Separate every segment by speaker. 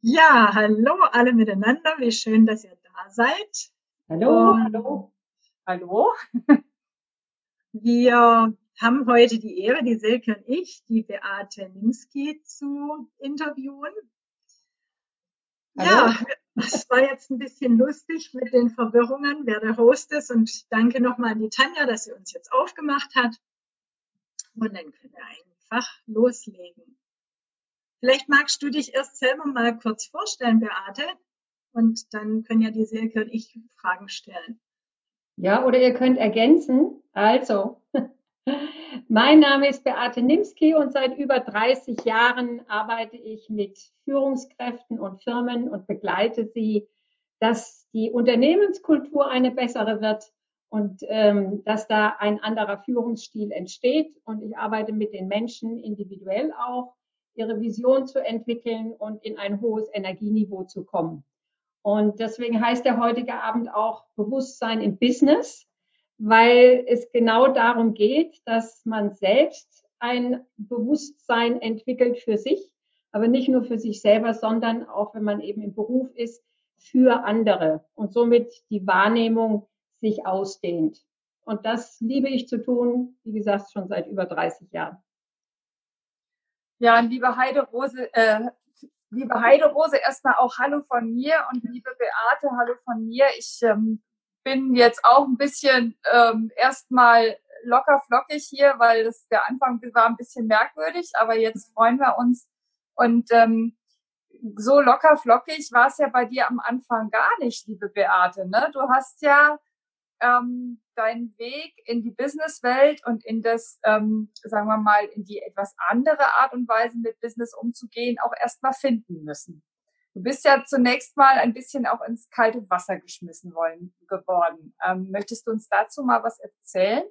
Speaker 1: Ja, hallo alle miteinander. Wie schön, dass ihr da seid.
Speaker 2: Hallo, Und hallo.
Speaker 3: Hallo.
Speaker 1: Wir haben heute die Ehre, die Silke und ich, die Beate Nimski zu interviewen. Hallo. Ja, es war jetzt ein bisschen lustig mit den Verwirrungen, wer der Host ist. Und danke nochmal an die Tanja, dass sie uns jetzt aufgemacht hat. Und dann können wir einfach loslegen. Vielleicht magst du dich erst selber mal kurz vorstellen, Beate, und dann können ja die Silke und ich Fragen stellen.
Speaker 2: Ja, oder ihr könnt ergänzen. Also, mein Name ist Beate Nimski und seit über 30 Jahren arbeite ich mit Führungskräften und Firmen und begleite sie, dass die Unternehmenskultur eine bessere wird und ähm, dass da ein anderer Führungsstil entsteht. Und ich arbeite mit den Menschen individuell auch ihre Vision zu entwickeln und in ein hohes Energieniveau zu kommen. Und deswegen heißt der heutige Abend auch Bewusstsein im Business, weil es genau darum geht, dass man selbst ein Bewusstsein entwickelt für sich, aber nicht nur für sich selber, sondern auch, wenn man eben im Beruf ist, für andere und somit die Wahrnehmung sich ausdehnt. Und das liebe ich zu tun, wie gesagt, schon seit über 30 Jahren.
Speaker 3: Ja, liebe Heide Rose, äh, liebe Heide Rose, erstmal auch Hallo von mir und liebe Beate, Hallo von mir. Ich ähm, bin jetzt auch ein bisschen ähm, erstmal locker flockig hier, weil das der Anfang war ein bisschen merkwürdig, aber jetzt freuen wir uns und ähm, so locker flockig war es ja bei dir am Anfang gar nicht, liebe Beate. Ne? Du hast ja ähm, deinen Weg in die Businesswelt und in das, ähm, sagen wir mal, in die etwas andere Art und Weise mit Business umzugehen, auch erstmal finden müssen. Du bist ja zunächst mal ein bisschen auch ins kalte Wasser geschmissen worden, geworden. Ähm, möchtest du uns dazu mal was erzählen?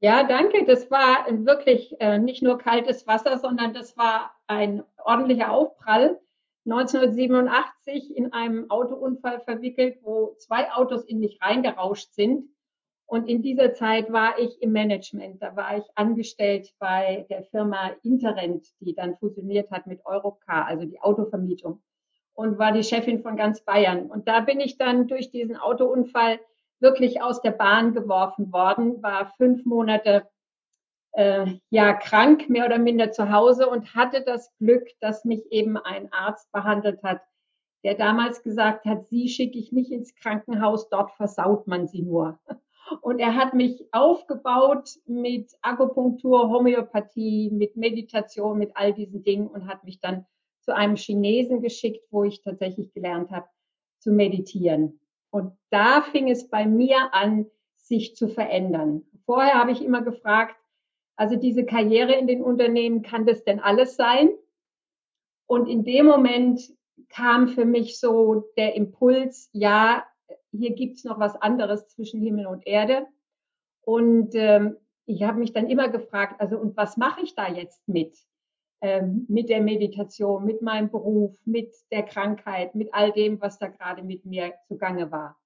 Speaker 2: Ja, danke. Das war wirklich äh, nicht nur kaltes Wasser, sondern das war ein ordentlicher Aufprall. 1987 in einem Autounfall verwickelt, wo zwei Autos in mich reingerauscht sind. Und in dieser Zeit war ich im Management. Da war ich angestellt bei der Firma Interrent, die dann fusioniert hat mit Europcar, also die Autovermietung. Und war die Chefin von ganz Bayern. Und da bin ich dann durch diesen Autounfall wirklich aus der Bahn geworfen worden, war fünf Monate äh, ja krank, mehr oder minder zu Hause und hatte das Glück, dass mich eben ein Arzt behandelt hat, der damals gesagt hat, sie schicke ich nicht ins Krankenhaus, dort versaut man sie nur. Und er hat mich aufgebaut mit Akupunktur, Homöopathie, mit Meditation, mit all diesen Dingen und hat mich dann zu einem Chinesen geschickt, wo ich tatsächlich gelernt habe zu meditieren. Und da fing es bei mir an, sich zu verändern. Vorher habe ich immer gefragt, also diese Karriere in den Unternehmen, kann das denn alles sein? Und in dem Moment kam für mich so der Impuls, ja, hier gibt's noch was anderes zwischen Himmel und Erde. Und ähm, ich habe mich dann immer gefragt, also und was mache ich da jetzt mit? Ähm, mit der Meditation, mit meinem Beruf, mit der Krankheit, mit all dem, was da gerade mit mir zugange war.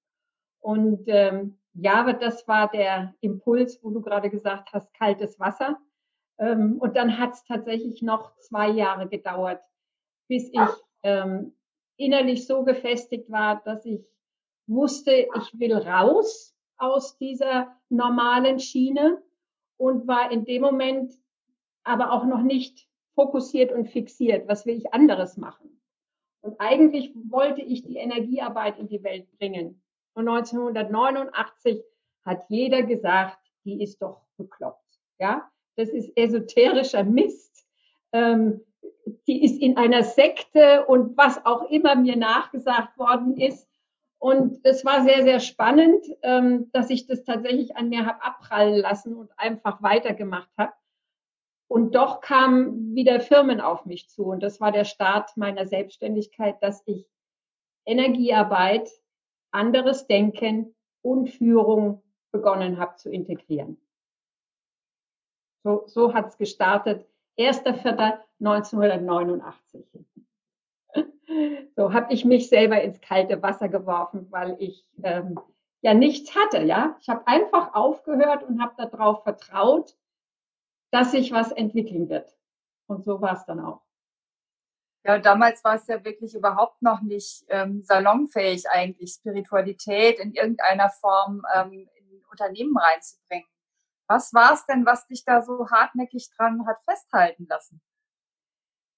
Speaker 2: Und ähm, ja, aber das war der Impuls, wo du gerade gesagt hast, kaltes Wasser. Ähm, und dann hat es tatsächlich noch zwei Jahre gedauert, bis ich ähm, innerlich so gefestigt war, dass ich wusste, ich will raus aus dieser normalen Schiene und war in dem Moment aber auch noch nicht fokussiert und fixiert, was will ich anderes machen. Und eigentlich wollte ich die Energiearbeit in die Welt bringen. Und 1989 hat jeder gesagt, die ist doch bekloppt. Ja, das ist esoterischer Mist. Ähm, die ist in einer Sekte und was auch immer mir nachgesagt worden ist. Und es war sehr, sehr spannend, ähm, dass ich das tatsächlich an mir habe abprallen lassen und einfach weitergemacht habe. Und doch kamen wieder Firmen auf mich zu. Und das war der Start meiner Selbstständigkeit, dass ich Energiearbeit anderes Denken und Führung begonnen habe zu integrieren. So, so hat es gestartet. 1.4.1989. So habe ich mich selber ins kalte Wasser geworfen, weil ich ähm, ja nichts hatte. Ja, ich habe einfach aufgehört und habe darauf vertraut, dass sich was entwickeln wird. Und so war es dann auch.
Speaker 3: Ja, damals war es ja wirklich überhaupt noch nicht ähm, salonfähig eigentlich, Spiritualität in irgendeiner Form ähm, in Unternehmen reinzubringen. Was war es denn, was dich da so hartnäckig dran hat festhalten lassen?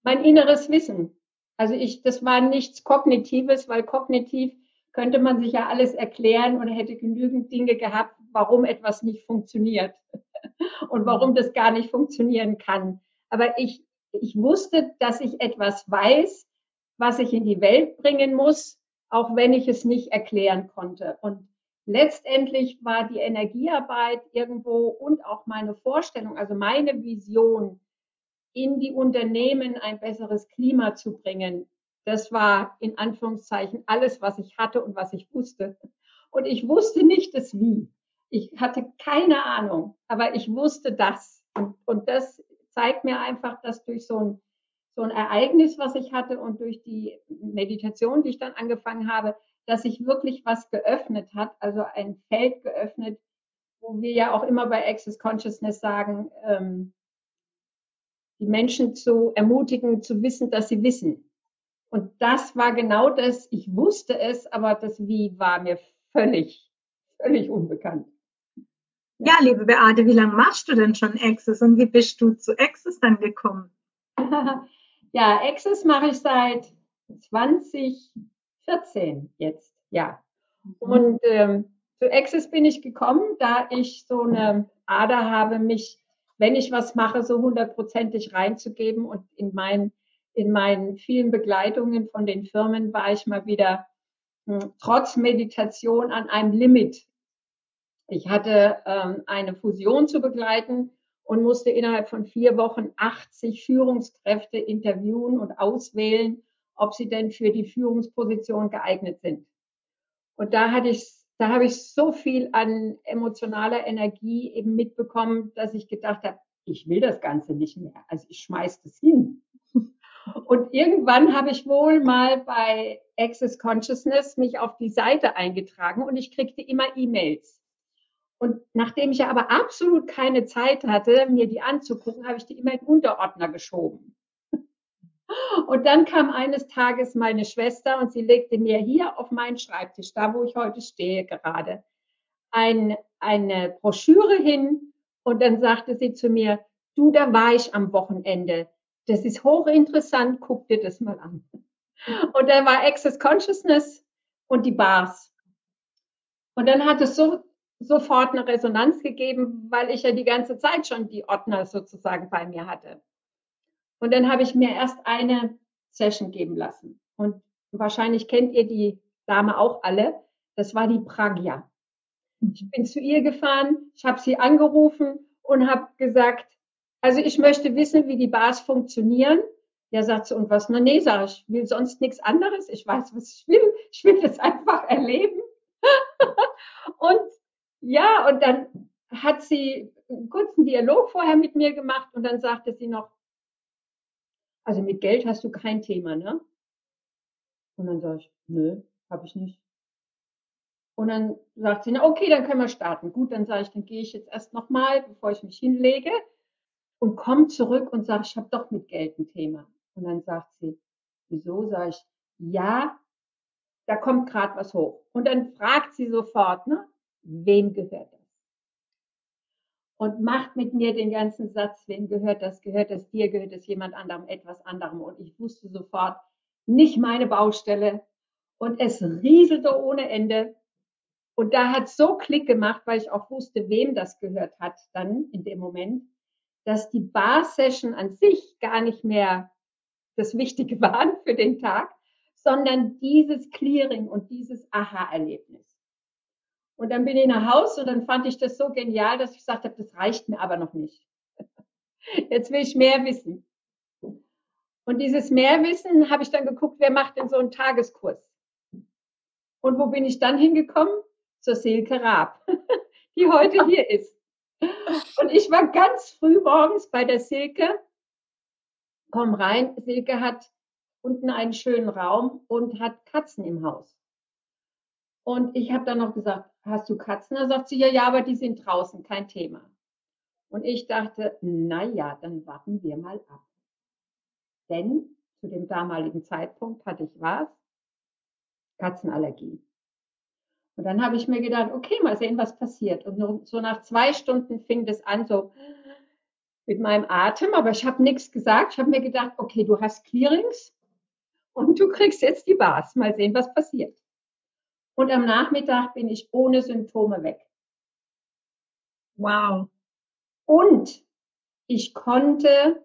Speaker 2: Mein inneres Wissen. Also ich, das war nichts Kognitives, weil kognitiv könnte man sich ja alles erklären und hätte genügend Dinge gehabt, warum etwas nicht funktioniert und warum das gar nicht funktionieren kann. Aber ich, ich wusste, dass ich etwas weiß, was ich in die Welt bringen muss, auch wenn ich es nicht erklären konnte. Und letztendlich war die Energiearbeit irgendwo und auch meine Vorstellung, also meine Vision, in die Unternehmen ein besseres Klima zu bringen. Das war in Anführungszeichen alles, was ich hatte und was ich wusste. Und ich wusste nicht das Wie. Ich hatte keine Ahnung, aber ich wusste das. Und, und das zeigt mir einfach, dass durch so ein, so ein Ereignis, was ich hatte und durch die Meditation, die ich dann angefangen habe, dass sich wirklich was geöffnet hat, also ein Feld geöffnet, wo wir ja auch immer bei Access Consciousness sagen, ähm, die Menschen zu ermutigen, zu wissen, dass sie wissen. Und das war genau das, ich wusste es, aber das Wie war mir völlig, völlig unbekannt.
Speaker 1: Ja, liebe Beate, wie lange machst du denn schon Access und wie bist du zu Access dann gekommen?
Speaker 2: ja, Access mache ich seit 2014 jetzt, ja. Mhm. Und ähm, zu Access bin ich gekommen, da ich so eine Ader habe, mich, wenn ich was mache, so hundertprozentig reinzugeben. Und in meinen, in meinen vielen Begleitungen von den Firmen war ich mal wieder hm, trotz Meditation an einem Limit ich hatte ähm, eine Fusion zu begleiten und musste innerhalb von vier Wochen 80 Führungskräfte interviewen und auswählen, ob sie denn für die Führungsposition geeignet sind. Und da hatte ich, da habe ich so viel an emotionaler Energie eben mitbekommen, dass ich gedacht habe, ich will das Ganze nicht mehr. Also ich schmeiß das hin. Und irgendwann habe ich wohl mal bei Access Consciousness mich auf die Seite eingetragen und ich kriegte immer E-Mails. Und nachdem ich aber absolut keine Zeit hatte, mir die anzugucken, habe ich die immer in Unterordner geschoben. Und dann kam eines Tages meine Schwester und sie legte mir hier auf meinen Schreibtisch, da wo ich heute stehe gerade, ein, eine Broschüre hin und dann sagte sie zu mir, du, da war ich am Wochenende. Das ist hochinteressant, guck dir das mal an. Und da war Access Consciousness und die Bars. Und dann hat es so sofort eine Resonanz gegeben, weil ich ja die ganze Zeit schon die Ordner sozusagen bei mir hatte. Und dann habe ich mir erst eine Session geben lassen. Und wahrscheinlich kennt ihr die Dame auch alle. Das war die Pragya. Ich bin zu ihr gefahren, ich habe sie angerufen und habe gesagt, also ich möchte wissen, wie die Bars funktionieren. Ja, sagt sie, und was? Na nee, sag ich, will sonst nichts anderes. Ich weiß, was ich will. Ich will das einfach erleben. und ja, und dann hat sie einen kurzen Dialog vorher mit mir gemacht und dann sagte sie noch, also mit Geld hast du kein Thema, ne? Und dann sage ich, nö, habe ich nicht. Und dann sagt sie, na okay, dann können wir starten. Gut, dann sage ich, dann gehe ich jetzt erst nochmal, bevor ich mich hinlege und komme zurück und sage, ich habe doch mit Geld ein Thema. Und dann sagt sie, wieso? Sage ich, ja, da kommt gerade was hoch. Und dann fragt sie sofort, ne? wem gehört das? Und macht mit mir den ganzen Satz, wem gehört das? Gehört das dir? Gehört es jemand anderem, etwas anderem? Und ich wusste sofort, nicht meine Baustelle. Und es rieselte ohne Ende. Und da hat so Klick gemacht, weil ich auch wusste, wem das gehört hat, dann in dem Moment, dass die Bar-Session an sich gar nicht mehr das Wichtige waren für den Tag, sondern dieses Clearing und dieses Aha-Erlebnis. Und dann bin ich nach Hause und dann fand ich das so genial, dass ich gesagt habe, das reicht mir aber noch nicht. Jetzt will ich mehr wissen. Und dieses Mehrwissen habe ich dann geguckt, wer macht denn so einen Tageskurs? Und wo bin ich dann hingekommen? Zur Silke Raab, die heute hier ist. Und ich war ganz früh morgens bei der Silke. Komm rein, Silke hat unten einen schönen Raum und hat Katzen im Haus. Und ich habe dann noch gesagt, hast du Katzen? Da sagt sie, ja, ja, aber die sind draußen, kein Thema. Und ich dachte, na ja, dann warten wir mal ab. Denn zu dem damaligen Zeitpunkt hatte ich was? Katzenallergie. Und dann habe ich mir gedacht, okay, mal sehen, was passiert. Und so nach zwei Stunden fing das an, so mit meinem Atem, aber ich habe nichts gesagt. Ich habe mir gedacht, okay, du hast Clearings und du kriegst jetzt die Bars. Mal sehen, was passiert. Und am Nachmittag bin ich ohne Symptome weg.
Speaker 1: Wow.
Speaker 2: Und ich konnte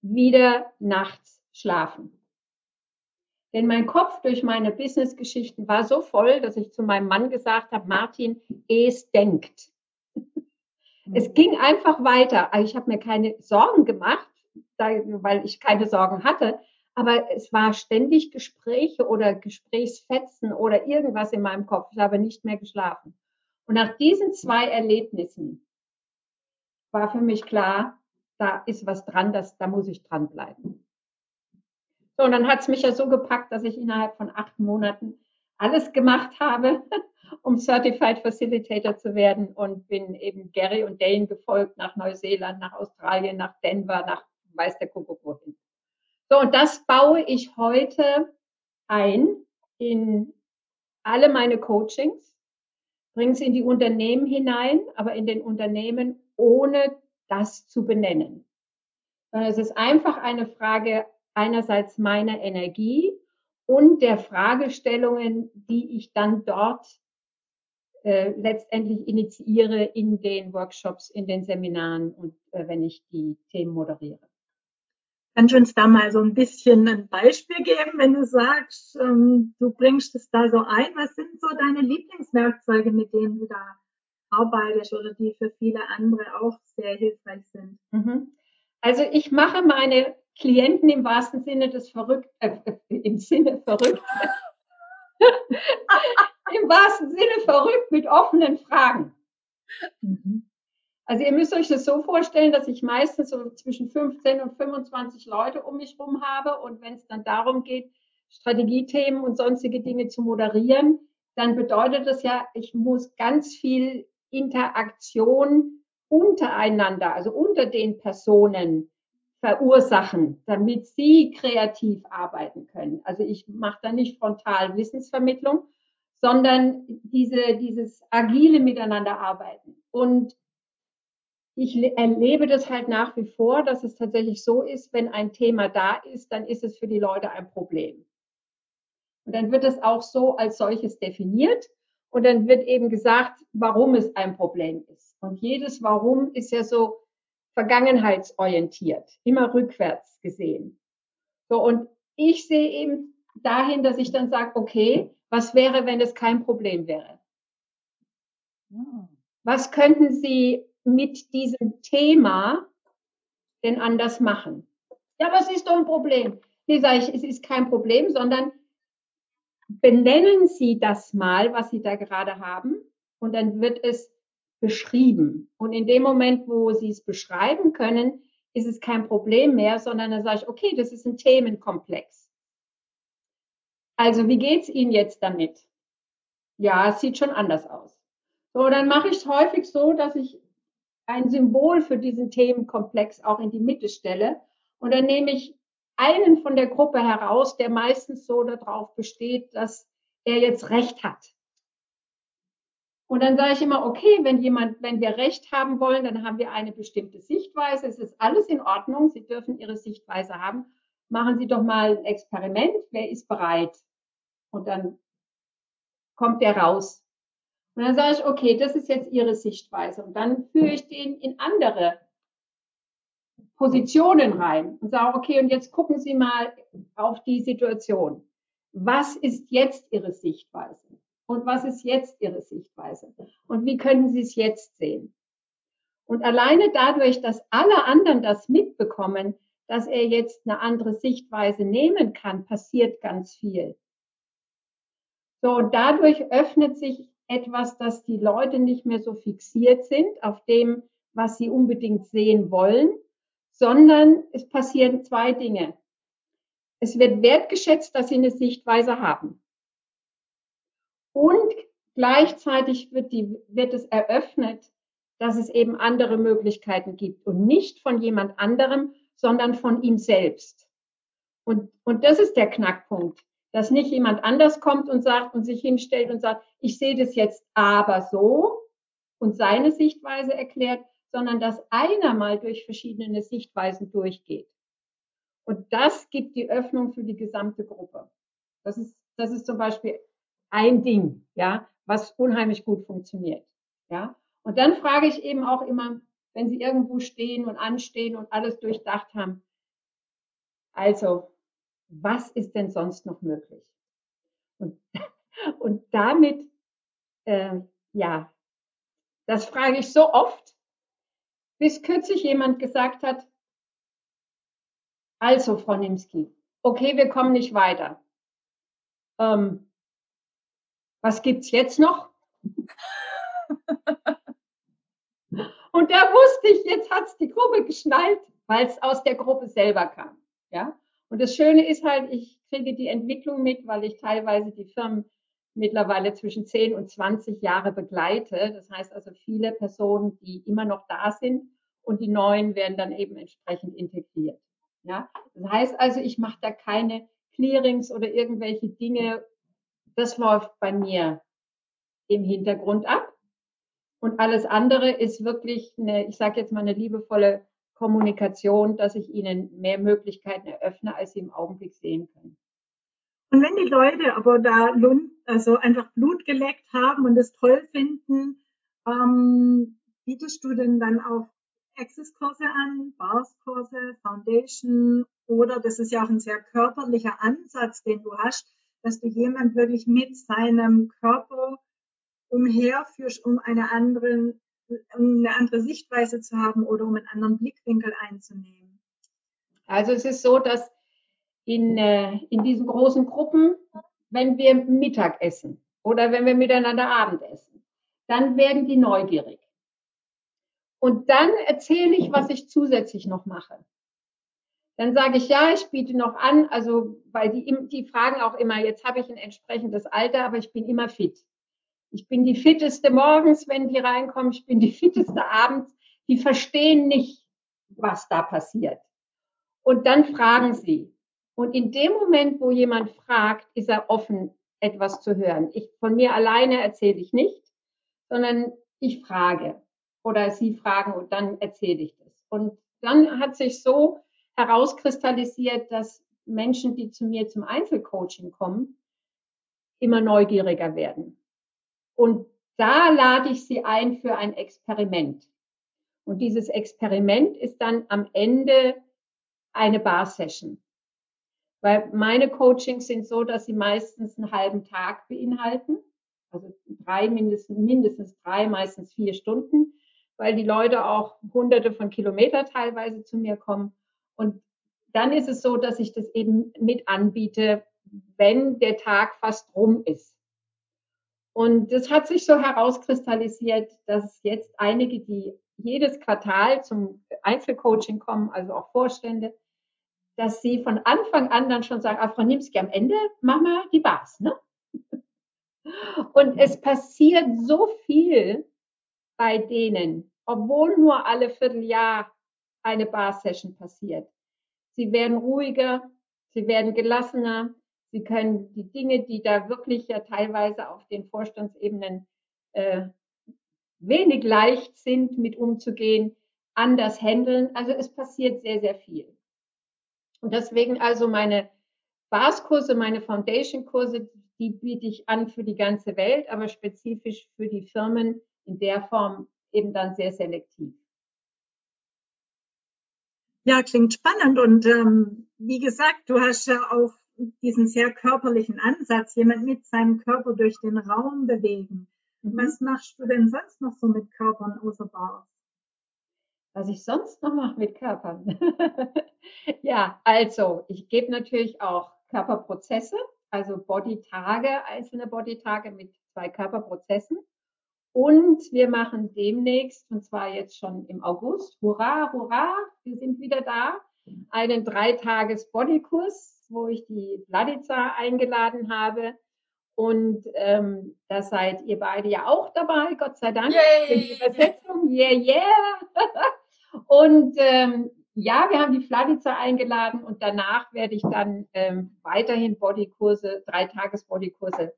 Speaker 2: wieder nachts schlafen. Denn mein Kopf durch meine Business-Geschichten war so voll, dass ich zu meinem Mann gesagt habe, Martin, es denkt. Es mhm. ging einfach weiter. Also ich habe mir keine Sorgen gemacht, weil ich keine Sorgen hatte. Aber es war ständig Gespräche oder Gesprächsfetzen oder irgendwas in meinem Kopf. Ich habe nicht mehr geschlafen. Und nach diesen zwei Erlebnissen war für mich klar, da ist was dran, das, da muss ich dranbleiben. So, und dann hat es mich ja so gepackt, dass ich innerhalb von acht Monaten alles gemacht habe, um Certified Facilitator zu werden und bin eben Gary und Dane gefolgt nach Neuseeland, nach Australien, nach Denver, nach weiß der Kuckuck wohin. So, und das baue ich heute ein in alle meine Coachings, bringe es in die Unternehmen hinein, aber in den Unternehmen ohne das zu benennen. Es ist einfach eine Frage einerseits meiner Energie und der Fragestellungen, die ich dann dort äh, letztendlich initiiere in den Workshops, in den Seminaren und äh, wenn ich die Themen moderiere.
Speaker 1: Kannst du uns da mal so ein bisschen ein Beispiel geben, wenn du sagst, ähm, du bringst es da so ein? Was sind so deine Lieblingswerkzeuge, mit denen du da arbeitest oder die für viele andere auch sehr hilfreich sind?
Speaker 2: Mhm. Also ich mache meine Klienten im wahrsten Sinne des verrückt, äh, im Sinne verrückt, im wahrsten Sinne verrückt mit offenen Fragen. Mhm. Also ihr müsst euch das so vorstellen, dass ich meistens so zwischen 15 und 25 Leute um mich herum habe und wenn es dann darum geht, Strategiethemen und sonstige Dinge zu moderieren, dann bedeutet das ja, ich muss ganz viel Interaktion untereinander, also unter den Personen verursachen, damit sie kreativ arbeiten können. Also ich mache da nicht frontal Wissensvermittlung, sondern diese, dieses agile Miteinanderarbeiten. Und ich erlebe das halt nach wie vor, dass es tatsächlich so ist, wenn ein Thema da ist, dann ist es für die Leute ein Problem. Und dann wird es auch so als solches definiert. Und dann wird eben gesagt, warum es ein Problem ist. Und jedes Warum ist ja so vergangenheitsorientiert, immer rückwärts gesehen. So, und ich sehe eben dahin, dass ich dann sage, okay, was wäre, wenn es kein Problem wäre? Was könnten Sie mit diesem Thema denn anders machen? Ja, was ist doch ein Problem? Nee, sage ich, es ist kein Problem, sondern benennen Sie das mal, was Sie da gerade haben, und dann wird es beschrieben. Und in dem Moment, wo Sie es beschreiben können, ist es kein Problem mehr, sondern dann sage ich, okay, das ist ein Themenkomplex. Also, wie geht's Ihnen jetzt damit? Ja, es sieht schon anders aus. So, dann mache ich es häufig so, dass ich ein Symbol für diesen Themenkomplex auch in die Mitte stelle. Und dann nehme ich einen von der Gruppe heraus, der meistens so darauf besteht, dass er jetzt Recht hat. Und dann sage ich immer, okay, wenn jemand, wenn wir Recht haben wollen, dann haben wir eine bestimmte Sichtweise. Es ist alles in Ordnung. Sie dürfen Ihre Sichtweise haben. Machen Sie doch mal ein Experiment. Wer ist bereit? Und dann kommt der raus. Und dann sage ich, okay, das ist jetzt Ihre Sichtweise. Und dann führe ich den in andere Positionen rein und sage, okay, und jetzt gucken Sie mal auf die Situation. Was ist jetzt Ihre Sichtweise? Und was ist jetzt Ihre Sichtweise? Und wie können Sie es jetzt sehen? Und alleine dadurch, dass alle anderen das mitbekommen, dass er jetzt eine andere Sichtweise nehmen kann, passiert ganz viel. So, und dadurch öffnet sich etwas, dass die Leute nicht mehr so fixiert sind auf dem, was sie unbedingt sehen wollen, sondern es passieren zwei Dinge. Es wird wertgeschätzt, dass sie eine Sichtweise haben. Und gleichzeitig wird, die, wird es eröffnet, dass es eben andere Möglichkeiten gibt und nicht von jemand anderem, sondern von ihm selbst. Und, und das ist der Knackpunkt, dass nicht jemand anders kommt und sagt und sich hinstellt und sagt, ich sehe das jetzt aber so und seine Sichtweise erklärt, sondern dass einer mal durch verschiedene Sichtweisen durchgeht. Und das gibt die Öffnung für die gesamte Gruppe. Das ist, das ist zum Beispiel ein Ding, ja, was unheimlich gut funktioniert, ja. Und dann frage ich eben auch immer, wenn Sie irgendwo stehen und anstehen und alles durchdacht haben, also, was ist denn sonst noch möglich? Und, und damit, äh, ja, das frage ich so oft, bis kürzlich jemand gesagt hat, also, Frau Nimski, okay, wir kommen nicht weiter. Ähm, was gibt's jetzt noch? Und da wusste ich, jetzt hat's die Gruppe geschnallt, weil es aus der Gruppe selber kam. Ja. Und das Schöne ist halt, ich kriege die Entwicklung mit, weil ich teilweise die Firmen mittlerweile zwischen 10 und 20 Jahre begleite. Das heißt also viele Personen, die immer noch da sind und die neuen werden dann eben entsprechend integriert. Ja, das heißt also, ich mache da keine Clearings oder irgendwelche Dinge. Das läuft bei mir im Hintergrund ab. Und alles andere ist wirklich eine, ich sage jetzt mal, eine liebevolle Kommunikation, dass ich ihnen mehr Möglichkeiten eröffne, als sie im Augenblick sehen können.
Speaker 1: Und wenn die Leute aber da also einfach Blut geleckt haben und es toll finden, ähm, bietest du denn dann auch Access-Kurse an, Bars-Kurse, Foundation oder das ist ja auch ein sehr körperlicher Ansatz, den du hast, dass du jemand wirklich mit seinem Körper umherführst, um eine, anderen, eine andere Sichtweise zu haben oder um einen anderen Blickwinkel einzunehmen.
Speaker 2: Also es ist so, dass in, äh, in diesen großen Gruppen, wenn wir Mittag essen oder wenn wir miteinander Abend essen, dann werden die neugierig. Und dann erzähle ich, was ich zusätzlich noch mache. Dann sage ich, ja, ich biete noch an, also, weil die, die fragen auch immer, jetzt habe ich ein entsprechendes Alter, aber ich bin immer fit. Ich bin die fitteste morgens, wenn die reinkommen, ich bin die fitteste abends. Die verstehen nicht, was da passiert. Und dann fragen sie. Und in dem Moment, wo jemand fragt, ist er offen, etwas zu hören. Ich, von mir alleine erzähle ich nicht, sondern ich frage oder sie fragen und dann erzähle ich das. Und dann hat sich so herauskristallisiert, dass Menschen, die zu mir zum Einzelcoaching kommen, immer neugieriger werden. Und da lade ich sie ein für ein Experiment. Und dieses Experiment ist dann am Ende eine Bar-Session. Weil meine Coachings sind so, dass sie meistens einen halben Tag beinhalten. Also drei, mindestens, mindestens drei, meistens vier Stunden weil die Leute auch hunderte von Kilometern teilweise zu mir kommen. Und dann ist es so, dass ich das eben mit anbiete, wenn der Tag fast rum ist. Und das hat sich so herauskristallisiert, dass jetzt einige, die jedes Quartal zum Einzelcoaching kommen, also auch Vorstände, dass sie von Anfang an dann schon sagen, ah, Frau Nimski, am Ende machen wir die Bars. Ne? Und es passiert so viel bei denen, obwohl nur alle Vierteljahr eine Bar-Session passiert. Sie werden ruhiger, sie werden gelassener, sie können die Dinge, die da wirklich ja teilweise auf den Vorstandsebenen äh, wenig leicht sind, mit umzugehen, anders handeln. Also es passiert sehr, sehr viel. Und deswegen also meine Bars-Kurse, meine Foundation-Kurse, die biete ich an für die ganze Welt, aber spezifisch für die Firmen in der Form eben dann sehr selektiv.
Speaker 1: Ja, klingt spannend. Und ähm, wie gesagt, du hast ja auch diesen sehr körperlichen Ansatz, jemand mit seinem Körper durch den Raum bewegen. Mhm. Was machst du denn sonst noch so mit Körpern außer Bars?
Speaker 2: Was ich sonst noch mache mit Körpern? ja, also ich gebe natürlich auch Körperprozesse, also Bodytage, einzelne Bodytage mit zwei Körperprozessen. Und wir machen demnächst, und zwar jetzt schon im August, hurra, hurra, wir sind wieder da, einen Dreitages-Bodykurs, wo ich die Vladica eingeladen habe. Und ähm, da seid ihr beide ja auch dabei, Gott sei Dank. Yay. Für die Übersetzung, yeah, yeah. und ähm, ja, wir haben die Flavica eingeladen und danach werde ich dann ähm, weiterhin Bodykurse, drei Tages Bodykurse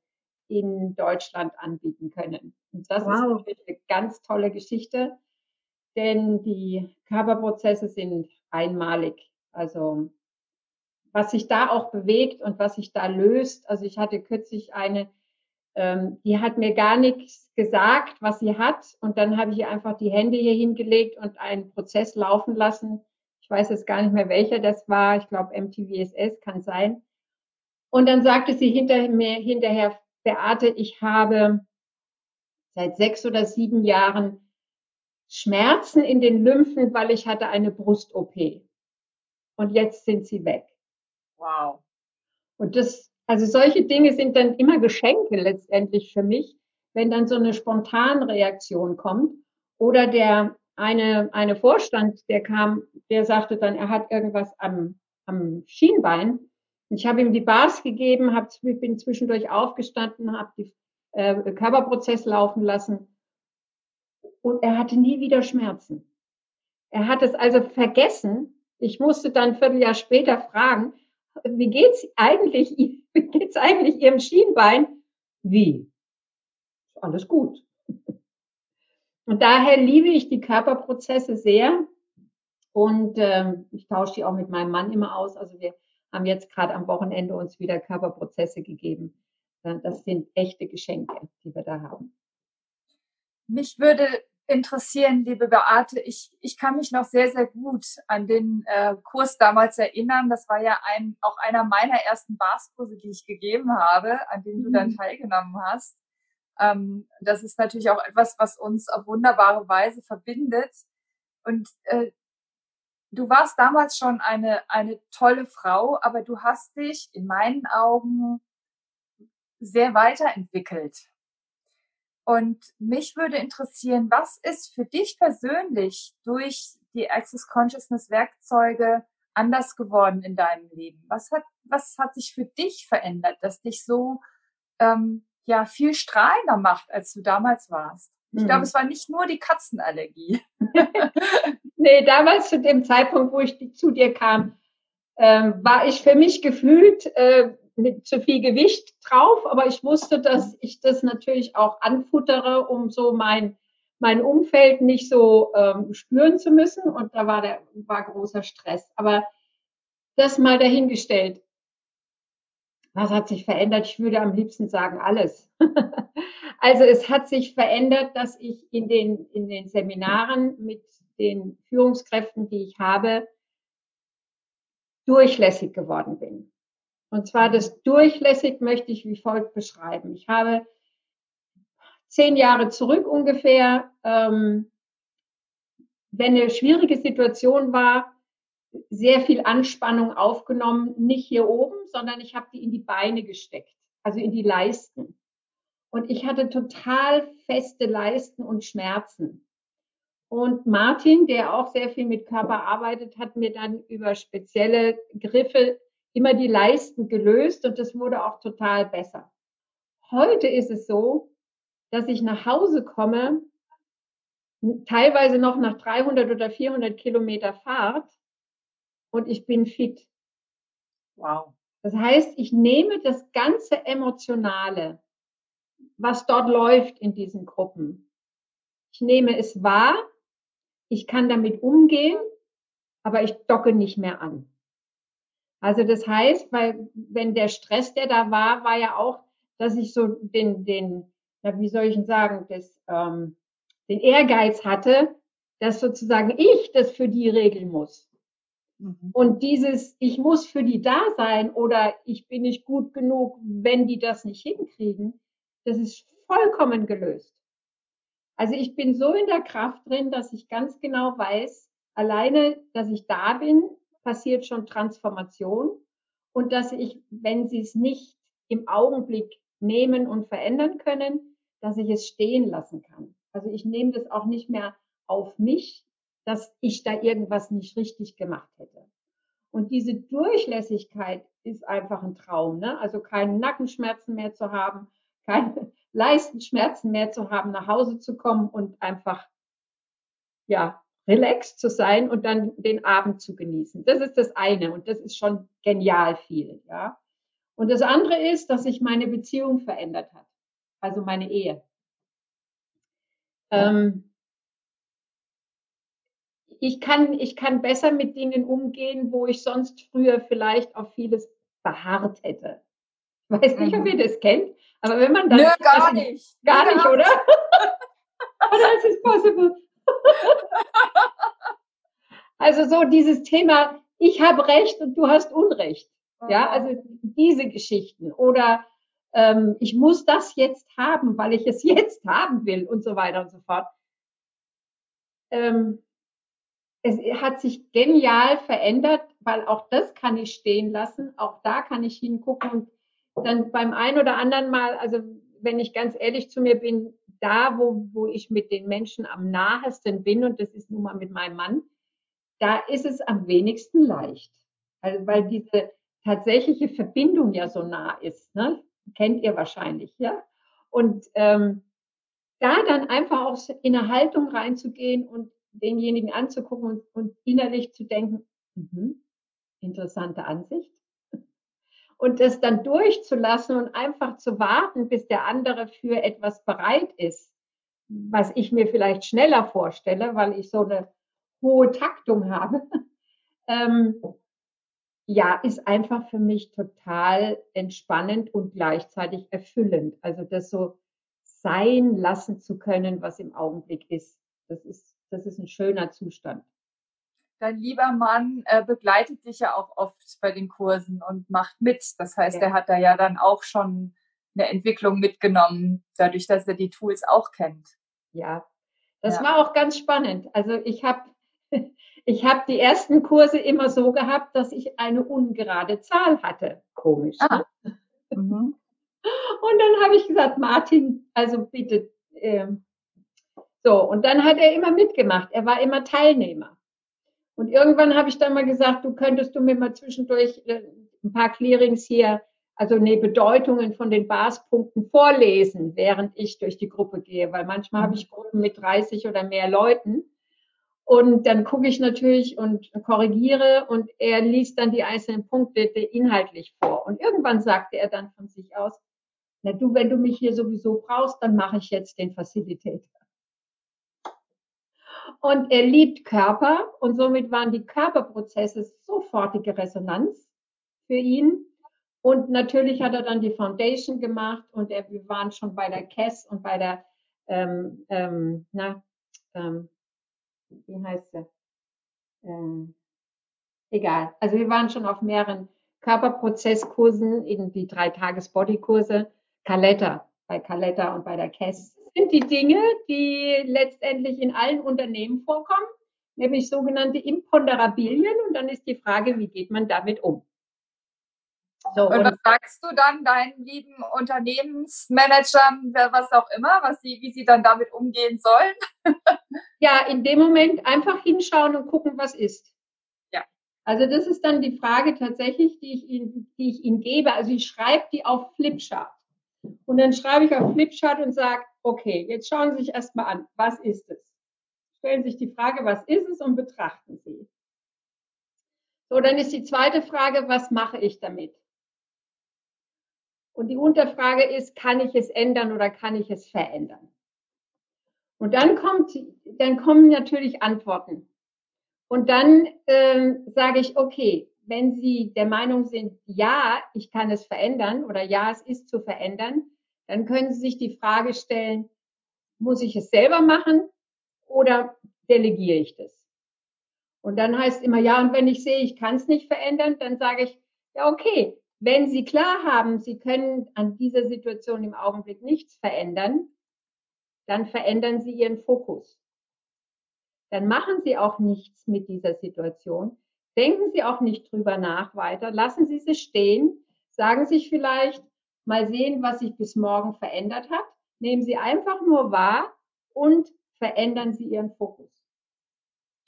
Speaker 2: in Deutschland anbieten können. Und das wow. ist eine ganz tolle Geschichte, denn die Körperprozesse sind einmalig. Also was sich da auch bewegt und was sich da löst. Also ich hatte kürzlich eine, ähm, die hat mir gar nichts gesagt, was sie hat. Und dann habe ich ihr einfach die Hände hier hingelegt und einen Prozess laufen lassen. Ich weiß jetzt gar nicht mehr, welcher das war. Ich glaube, MTVSS kann sein. Und dann sagte sie hinter mir, hinterher, Beate, ich habe seit sechs oder sieben Jahren Schmerzen in den Lymphen, weil ich hatte eine Brust-OP. Und jetzt sind sie weg.
Speaker 3: Wow.
Speaker 2: Und das, also solche Dinge sind dann immer Geschenke letztendlich für mich, wenn dann so eine Spontanreaktion kommt. Oder der eine, eine Vorstand, der kam, der sagte dann, er hat irgendwas am, am Schienbein. Ich habe ihm die Bars gegeben, hab, bin zwischendurch aufgestanden, habe die äh, Körperprozess laufen lassen und er hatte nie wieder Schmerzen. Er hat es also vergessen. Ich musste dann ein Vierteljahr später fragen, wie geht's eigentlich, wie geht's eigentlich Ihrem Schienbein? Wie? Alles gut. Und daher liebe ich die Körperprozesse sehr. Und ähm, ich tausche die auch mit meinem Mann immer aus. Also wir haben jetzt gerade am Wochenende uns wieder Körperprozesse gegeben. Äh, das sind echte Geschenke, die wir da haben.
Speaker 3: Mich würde interessieren, liebe Beate. Ich, ich kann mich noch sehr, sehr gut an den äh, Kurs damals erinnern. Das war ja ein, auch einer meiner ersten Barskurse, die ich gegeben habe, an dem du dann mhm. teilgenommen hast. Ähm, das ist natürlich auch etwas, was uns auf wunderbare Weise verbindet. Und äh, du warst damals schon eine, eine tolle Frau, aber du hast dich in meinen Augen sehr weiterentwickelt. Und mich würde interessieren, was ist für dich persönlich durch die Access Consciousness Werkzeuge anders geworden in deinem Leben? Was hat, was hat sich für dich verändert, das dich so ähm, ja viel strahlender macht, als du damals warst? Ich glaube, hm. es war nicht nur die Katzenallergie.
Speaker 2: nee, damals zu dem Zeitpunkt, wo ich zu dir kam, ähm, war ich für mich gefühlt äh, mit zu viel Gewicht drauf, aber ich wusste, dass ich das natürlich auch anfuttere, um so mein, mein Umfeld nicht so ähm, spüren zu müssen. Und da war der, war großer Stress. Aber das mal dahingestellt. Was hat sich verändert? Ich würde am liebsten sagen, alles. also es hat sich verändert, dass ich in den, in den Seminaren mit den Führungskräften, die ich habe, durchlässig geworden bin. Und zwar das durchlässig möchte ich wie folgt beschreiben. Ich habe zehn Jahre zurück ungefähr, ähm, wenn eine schwierige Situation war, sehr viel Anspannung aufgenommen, nicht hier oben, sondern ich habe die in die Beine gesteckt, also in die Leisten. Und ich hatte total feste Leisten und Schmerzen. Und Martin, der auch sehr viel mit Körper arbeitet, hat mir dann über spezielle Griffe immer die Leisten gelöst und das wurde auch total besser. Heute ist es so, dass ich nach Hause komme, teilweise noch nach 300 oder 400 Kilometer Fahrt und ich bin fit. Wow. Das heißt, ich nehme das ganze Emotionale, was dort läuft in diesen Gruppen. Ich nehme es wahr, ich kann damit umgehen, aber ich docke nicht mehr an. Also das heißt, weil wenn der Stress, der da war, war ja auch, dass ich so den, den, ja, wie soll ich denn sagen, das, ähm, den Ehrgeiz hatte, dass sozusagen ich das für die regeln muss. Mhm. Und dieses, ich muss für die da sein oder ich bin nicht gut genug, wenn die das nicht hinkriegen, das ist vollkommen gelöst. Also ich bin so in der Kraft drin, dass ich ganz genau weiß, alleine, dass ich da bin, passiert schon Transformation und dass ich, wenn sie es nicht im Augenblick nehmen und verändern können, dass ich es stehen lassen kann. Also ich nehme das auch nicht mehr auf mich, dass ich da irgendwas nicht richtig gemacht hätte. Und diese Durchlässigkeit ist einfach ein Traum. Ne? Also keine Nackenschmerzen mehr zu haben, keine Leistenschmerzen mehr zu haben, nach Hause zu kommen und einfach ja relaxed zu sein und dann den Abend zu genießen. Das ist das eine und das ist schon genial viel, ja. Und das andere ist, dass sich meine Beziehung verändert hat, also meine Ehe. Ähm, ich kann, ich kann besser mit Dingen umgehen, wo ich sonst früher vielleicht auf vieles beharrt hätte. Ich weiß nicht, ob ihr mhm. das kennt, aber wenn man dann. Nö,
Speaker 3: gar nicht.
Speaker 2: Gar nicht, oder? oder ist es possible? Also so dieses Thema, ich habe Recht und du hast Unrecht. Ja, also diese Geschichten. Oder ähm, ich muss das jetzt haben, weil ich es jetzt haben will und so weiter und so fort. Ähm, es hat sich genial verändert, weil auch das kann ich stehen lassen. Auch da kann ich hingucken und dann beim einen oder anderen Mal, also wenn ich ganz ehrlich zu mir bin, da, wo, wo ich mit den Menschen am nahesten bin, und das ist nun mal mit meinem Mann, da ist es am wenigsten leicht. Also, weil diese tatsächliche Verbindung ja so nah ist, ne? kennt ihr wahrscheinlich, ja. Und ähm, da dann einfach auch in eine Haltung reinzugehen und denjenigen anzugucken und, und innerlich zu denken, mhm, interessante Ansicht. Und das dann durchzulassen und einfach zu warten, bis der andere für etwas bereit ist, was ich mir vielleicht schneller vorstelle, weil ich so eine hohe Taktung habe. ähm, ja, ist einfach für mich total entspannend und gleichzeitig erfüllend. Also das so sein lassen zu können, was im Augenblick ist. Das ist das ist ein schöner Zustand.
Speaker 3: Dein lieber Mann äh, begleitet dich ja auch oft bei den Kursen und macht mit. Das heißt, ja. er hat da ja dann auch schon eine Entwicklung mitgenommen, dadurch, dass er die Tools auch kennt.
Speaker 2: Ja, das ja. war auch ganz spannend. Also ich habe ich hab die ersten Kurse immer so gehabt, dass ich eine ungerade Zahl hatte. Komisch. Ah. Ne? Mhm. Und dann habe ich gesagt, Martin, also bitte, ähm, so, und dann hat er immer mitgemacht. Er war immer Teilnehmer. Und irgendwann habe ich dann mal gesagt, du könntest du mir mal zwischendurch äh, ein paar Clearings hier, also ne Bedeutungen von den Basispunkten vorlesen, während ich durch die Gruppe gehe, weil manchmal habe ich Gruppen mit 30 oder mehr Leuten. Und dann gucke ich natürlich und korrigiere und er liest dann die einzelnen Punkte inhaltlich vor. Und irgendwann sagte er dann von sich aus, na du, wenn du mich hier sowieso brauchst, dann mache ich jetzt den Facilitator. Und er liebt Körper und somit waren die Körperprozesse sofortige Resonanz für ihn. Und natürlich hat er dann die Foundation gemacht und er, wir waren schon bei der Cass und bei der, ähm, ähm, na, ähm, wie heißt sie? Ähm, egal. Also wir waren schon auf mehreren Körperprozesskursen, eben die drei Tages Bodykurse, Caletta, bei Caletta und bei der Cass sind die Dinge, die letztendlich in allen Unternehmen vorkommen, nämlich sogenannte Imponderabilien. Und dann ist die Frage, wie geht man damit um?
Speaker 3: So, und, und was sagst du dann deinen lieben Unternehmensmanagern, was auch immer, was sie, wie sie dann damit umgehen sollen?
Speaker 2: ja, in dem Moment einfach hinschauen und gucken, was ist. Ja. Also das ist dann die Frage tatsächlich, die ich ihnen, die ich ihnen gebe. Also ich schreibe die auf Flipchart. Und dann schreibe ich auf Flipchart und sage, okay, jetzt schauen Sie sich erstmal an, was ist es? Stellen Sie sich die Frage, was ist es und betrachten Sie. So, dann ist die zweite Frage, was mache ich damit? Und die Unterfrage ist, kann ich es ändern oder kann ich es verändern? Und dann kommt, dann kommen natürlich Antworten. Und dann äh, sage ich, okay, wenn Sie der Meinung sind, ja, ich kann es verändern oder ja, es ist zu verändern, dann können Sie sich die Frage stellen, muss ich es selber machen oder delegiere ich das? Und dann heißt immer, ja, und wenn ich sehe, ich kann es nicht verändern, dann sage ich, ja, okay, wenn Sie klar haben, Sie können an dieser Situation im Augenblick nichts verändern, dann verändern Sie Ihren Fokus. Dann machen Sie auch nichts mit dieser Situation. Denken Sie auch nicht drüber nach weiter. Lassen Sie sie stehen. Sagen sich vielleicht, mal sehen, was sich bis morgen verändert hat. Nehmen Sie einfach nur wahr und verändern Sie Ihren Fokus.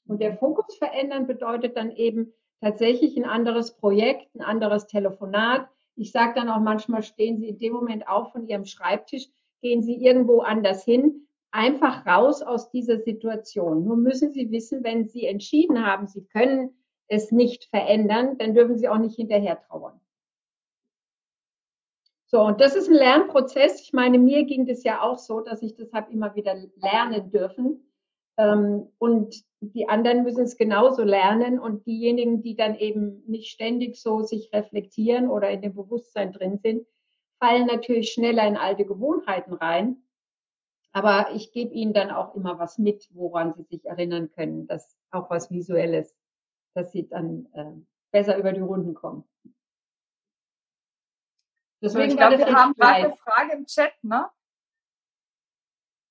Speaker 2: Und der Fokus verändern bedeutet dann eben tatsächlich ein anderes Projekt, ein anderes Telefonat. Ich sage dann auch manchmal, stehen Sie in dem Moment auf von Ihrem Schreibtisch, gehen Sie irgendwo anders hin, einfach raus aus dieser Situation. Nur müssen Sie wissen, wenn Sie entschieden haben, Sie können es nicht verändern, dann dürfen Sie auch nicht hinterher trauern. So, und das ist ein Lernprozess. Ich meine, mir ging das ja auch so, dass ich das habe immer wieder lernen dürfen. Ähm, und die anderen müssen es genauso lernen. Und diejenigen, die dann eben nicht ständig so sich reflektieren oder in dem Bewusstsein drin sind, fallen natürlich schneller in alte Gewohnheiten rein. Aber ich gebe ihnen dann auch immer was mit, woran sie sich erinnern können, dass auch was Visuelles, dass sie dann äh, besser über die Runden kommen.
Speaker 3: Deswegen ich glaube, wir haben gerade eine Frage im Chat, ne?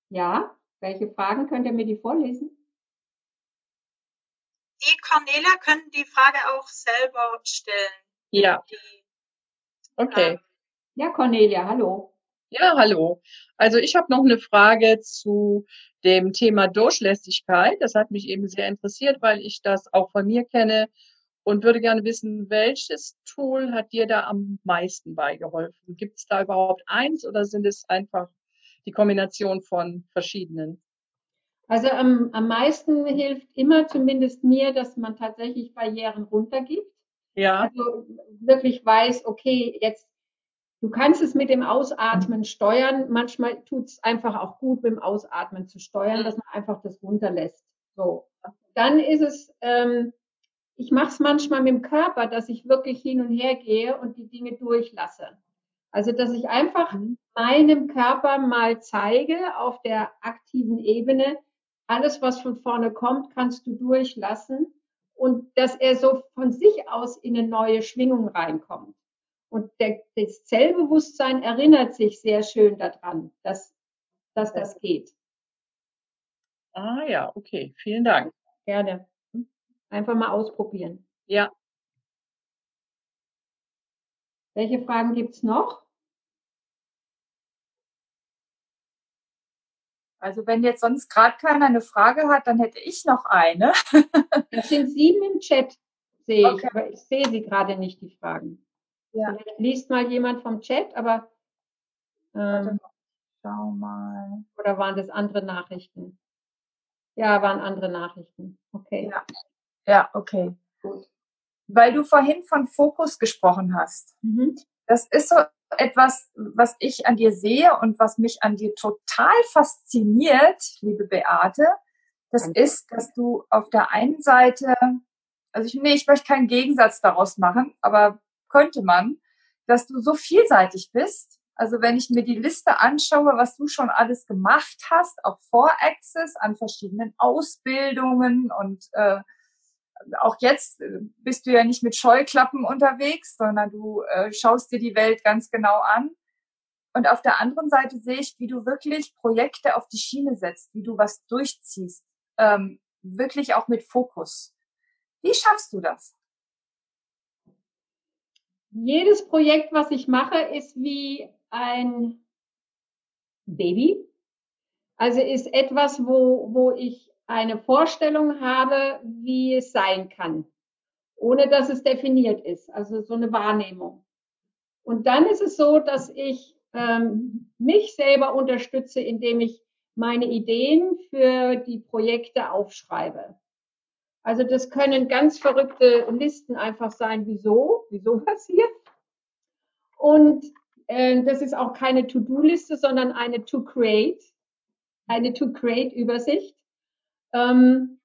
Speaker 2: Ja, welche Fragen könnt ihr mir die vorlesen?
Speaker 1: Die Cornelia können die Frage auch selber stellen.
Speaker 4: Ja. Die, okay.
Speaker 2: Ähm, ja, Cornelia, hallo.
Speaker 4: Ja, hallo. Also ich habe noch eine Frage zu dem Thema Durchlässigkeit. Das hat mich eben sehr interessiert, weil ich das auch von mir kenne und würde gerne wissen, welches Tool hat dir da am meisten beigeholfen? Gibt es da überhaupt eins oder sind es einfach die Kombination von verschiedenen?
Speaker 2: Also am, am meisten hilft immer zumindest mir, dass man tatsächlich Barrieren runtergibt.
Speaker 4: Ja.
Speaker 2: Also wirklich weiß, okay, jetzt du kannst es mit dem Ausatmen steuern. Manchmal tut es einfach auch gut, mit dem Ausatmen zu steuern, dass man einfach das runterlässt. So. Dann ist es ähm, ich mache es manchmal mit dem Körper, dass ich wirklich hin und her gehe und die Dinge durchlasse. Also, dass ich einfach mhm. meinem Körper mal zeige auf der aktiven Ebene, alles, was von vorne kommt, kannst du durchlassen und dass er so von sich aus in eine neue Schwingung reinkommt. Und der, das Zellbewusstsein erinnert sich sehr schön daran, dass, dass das geht.
Speaker 4: Ah ja, okay, vielen Dank.
Speaker 2: Gerne. Einfach mal ausprobieren.
Speaker 4: Ja.
Speaker 2: Welche Fragen gibt es noch?
Speaker 3: Also wenn jetzt sonst gerade keiner eine Frage hat, dann hätte ich noch eine.
Speaker 2: Es sind sieben im Chat, sehe okay. ich, aber ich sehe sie gerade nicht, die Fragen. Ja. Vielleicht liest mal jemand vom Chat, aber
Speaker 3: ähm, schau mal.
Speaker 2: Oder waren das andere Nachrichten? Ja, waren andere Nachrichten. Okay.
Speaker 3: Ja. Ja, okay. Gut. Weil du vorhin von Fokus gesprochen hast. Mhm. Das ist so etwas, was ich an dir sehe und was mich an dir total fasziniert, liebe Beate. Das Danke. ist, dass du auf der einen Seite, also ich, nee, ich möchte keinen Gegensatz daraus machen, aber könnte man, dass du so vielseitig bist. Also wenn ich mir die Liste anschaue, was du schon alles gemacht hast, auch vor Access an verschiedenen Ausbildungen und äh, auch jetzt äh, bist du ja nicht mit Scheuklappen unterwegs, sondern du äh, schaust dir die Welt ganz genau an. Und auf der anderen Seite sehe ich, wie du wirklich Projekte auf die Schiene setzt, wie du was durchziehst, ähm, wirklich auch mit Fokus. Wie schaffst du das?
Speaker 2: Jedes Projekt, was ich mache, ist wie ein Baby. Also ist etwas, wo, wo ich eine Vorstellung habe, wie es sein kann, ohne dass es definiert ist, also so eine Wahrnehmung. Und dann ist es so, dass ich ähm, mich selber unterstütze, indem ich meine Ideen für die Projekte aufschreibe. Also das können ganz verrückte Listen einfach sein, wieso, wieso passiert. Und äh, das ist auch keine To-Do-Liste, sondern eine To-Create, eine To-Create-Übersicht. Ähm,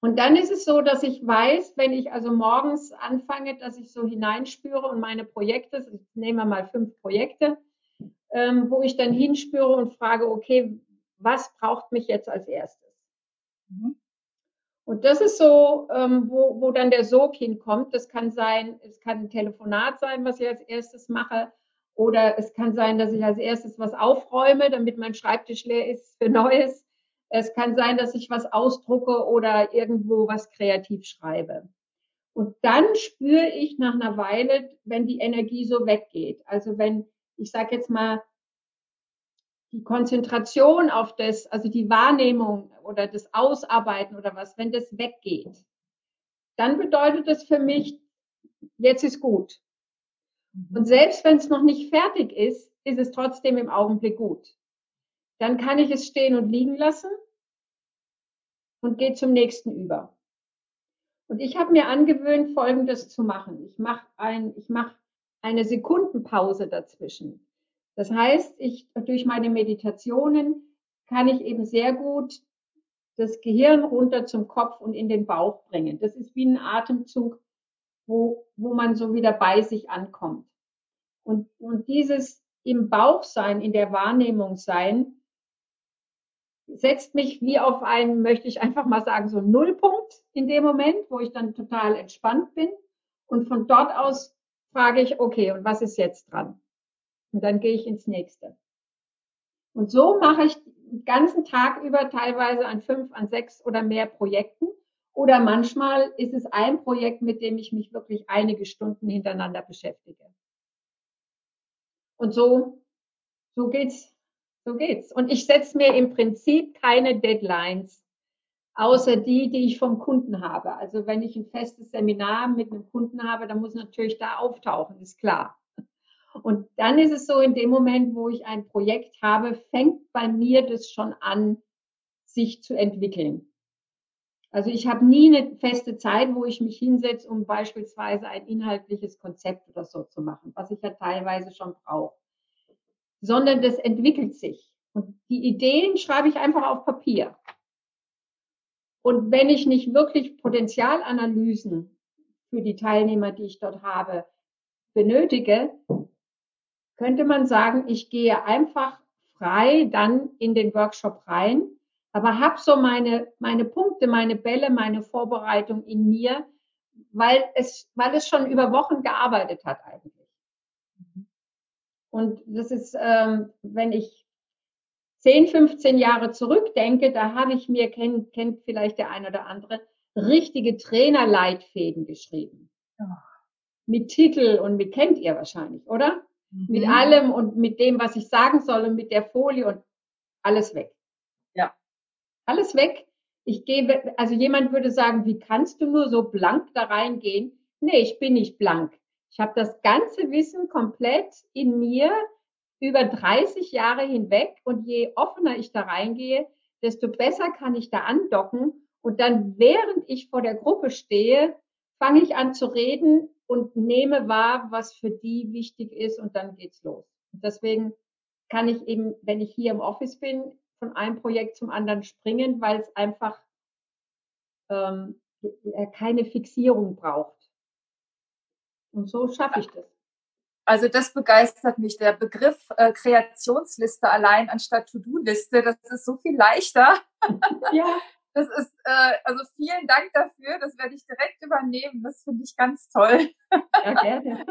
Speaker 2: und dann ist es so, dass ich weiß, wenn ich also morgens anfange, dass ich so hineinspüre und meine Projekte, ich nehme mal fünf Projekte, ähm, wo ich dann hinspüre und frage, okay, was braucht mich jetzt als erstes? Mhm. Und das ist so, ähm, wo, wo dann der Sog hinkommt. Das kann sein, es kann ein Telefonat sein, was ich als erstes mache. Oder es kann sein, dass ich als erstes was aufräume, damit mein Schreibtisch leer ist für Neues. Es kann sein, dass ich was ausdrucke oder irgendwo was kreativ schreibe. Und dann spüre ich nach einer Weile, wenn die Energie so weggeht. Also wenn, ich sage jetzt mal, die Konzentration auf das, also die Wahrnehmung oder das Ausarbeiten oder was, wenn das weggeht, dann bedeutet das für mich, jetzt ist gut. Und selbst wenn es noch nicht fertig ist, ist es trotzdem im Augenblick gut. dann kann ich es stehen und liegen lassen und gehe zum nächsten über. Und ich habe mir angewöhnt, Folgendes zu machen. Ich mache ein, ich mache eine Sekundenpause dazwischen. Das heißt, ich, durch meine Meditationen kann ich eben sehr gut das Gehirn runter zum Kopf und in den Bauch bringen. Das ist wie ein Atemzug, wo, wo man so wieder bei sich ankommt. Und, und dieses im Bauch sein, in der Wahrnehmung sein, setzt mich wie auf einen, möchte ich einfach mal sagen, so Nullpunkt in dem Moment, wo ich dann total entspannt bin. Und von dort aus frage ich, okay, und was ist jetzt dran? Und dann gehe ich ins nächste. Und so mache ich den ganzen Tag über teilweise an fünf, an sechs oder mehr Projekten. Oder manchmal ist es ein Projekt, mit dem ich mich wirklich einige Stunden hintereinander beschäftige. Und so, so geht's, so geht's. Und ich setze mir im Prinzip keine Deadlines, außer die, die ich vom Kunden habe. Also wenn ich ein festes Seminar mit einem Kunden habe, dann muss natürlich da auftauchen, ist klar. Und dann ist es so, in dem Moment, wo ich ein Projekt habe, fängt bei mir das schon an, sich zu entwickeln. Also ich habe nie eine feste Zeit, wo ich mich hinsetze, um beispielsweise ein inhaltliches Konzept oder so zu machen, was ich ja teilweise schon brauche. Sondern das entwickelt sich. Und die Ideen schreibe ich einfach auf Papier. Und wenn ich nicht wirklich Potenzialanalysen für die Teilnehmer, die ich dort habe, benötige, könnte man sagen, ich gehe einfach frei dann in den Workshop rein, aber habe so meine, meine Punkte, meine Bälle, meine Vorbereitung in mir, weil es, weil es schon über Wochen gearbeitet hat eigentlich. Und das ist, ähm, wenn ich 10, 15 Jahre zurückdenke, da habe ich mir, kennt, kennt vielleicht der ein oder andere, richtige Trainerleitfäden geschrieben. Ja. Mit Titel und mit kennt ihr wahrscheinlich, oder? Mhm. Mit allem und mit dem, was ich sagen soll und mit der Folie und alles weg.
Speaker 3: Ja.
Speaker 2: Alles weg. Ich gehe, also jemand würde sagen, wie kannst du nur so blank da reingehen? Nee, ich bin nicht blank. Ich habe das ganze Wissen komplett in mir über 30 Jahre hinweg und je offener ich da reingehe, desto besser kann ich da andocken und dann, während ich vor der Gruppe stehe, fange ich an zu reden und nehme wahr, was für die wichtig ist und dann geht's los. Und deswegen kann ich eben, wenn ich hier im Office bin, von einem Projekt zum anderen springen, weil es einfach ähm, keine Fixierung braucht. Und so schaffe ich das.
Speaker 3: Also das begeistert mich. Der Begriff äh, Kreationsliste allein anstatt To-Do-Liste, das ist so viel leichter. Ja. Das ist, äh, also vielen Dank dafür. Das werde ich direkt übernehmen. Das finde ich ganz toll. Ja, gerne.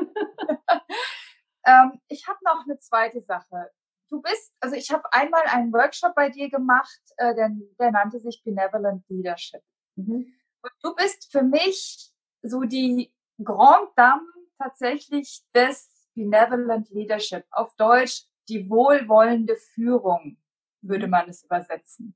Speaker 3: ähm, ich habe noch eine zweite Sache. Du bist, also ich habe einmal einen Workshop bei dir gemacht, äh, der, der nannte sich Benevolent Leadership. Mhm. Und du bist für mich so die Grand Dame tatsächlich des Benevolent Leadership. Auf Deutsch die wohlwollende Führung, würde man es übersetzen.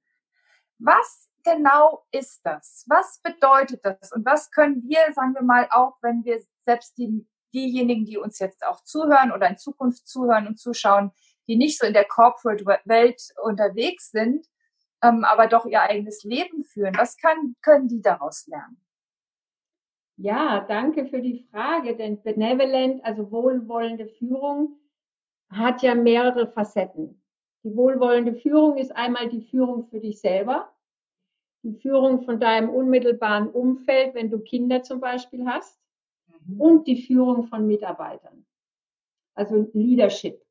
Speaker 3: Was genau ist das? Was bedeutet das? Und was können wir, sagen wir mal, auch wenn wir selbst die, diejenigen, die uns jetzt auch zuhören oder in Zukunft zuhören und zuschauen, die nicht so in der Corporate-Welt unterwegs sind, ähm, aber doch ihr eigenes Leben führen, was kann, können die daraus lernen?
Speaker 2: Ja, danke für die Frage, denn Benevolent, also wohlwollende Führung, hat ja mehrere Facetten. Die wohlwollende Führung ist einmal die Führung für dich selber, die Führung von deinem unmittelbaren Umfeld, wenn du Kinder zum Beispiel hast, mhm. und die Führung von Mitarbeitern. Also Leadership.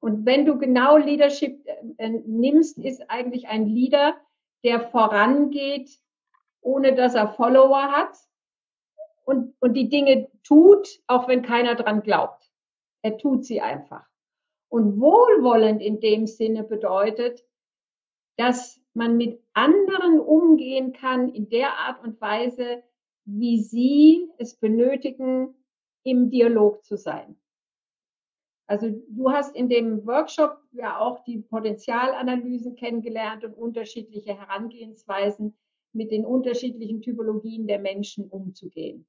Speaker 2: Und wenn du genau Leadership äh, nimmst, ist eigentlich ein Leader, der vorangeht, ohne dass er Follower hat und, und die Dinge tut, auch wenn keiner dran glaubt. Er tut sie einfach. Und wohlwollend in dem Sinne bedeutet, dass man mit anderen umgehen kann in der Art und Weise, wie sie es benötigen, im Dialog zu sein. Also du hast in dem Workshop ja auch die Potenzialanalysen kennengelernt und unterschiedliche Herangehensweisen mit den unterschiedlichen Typologien der Menschen umzugehen.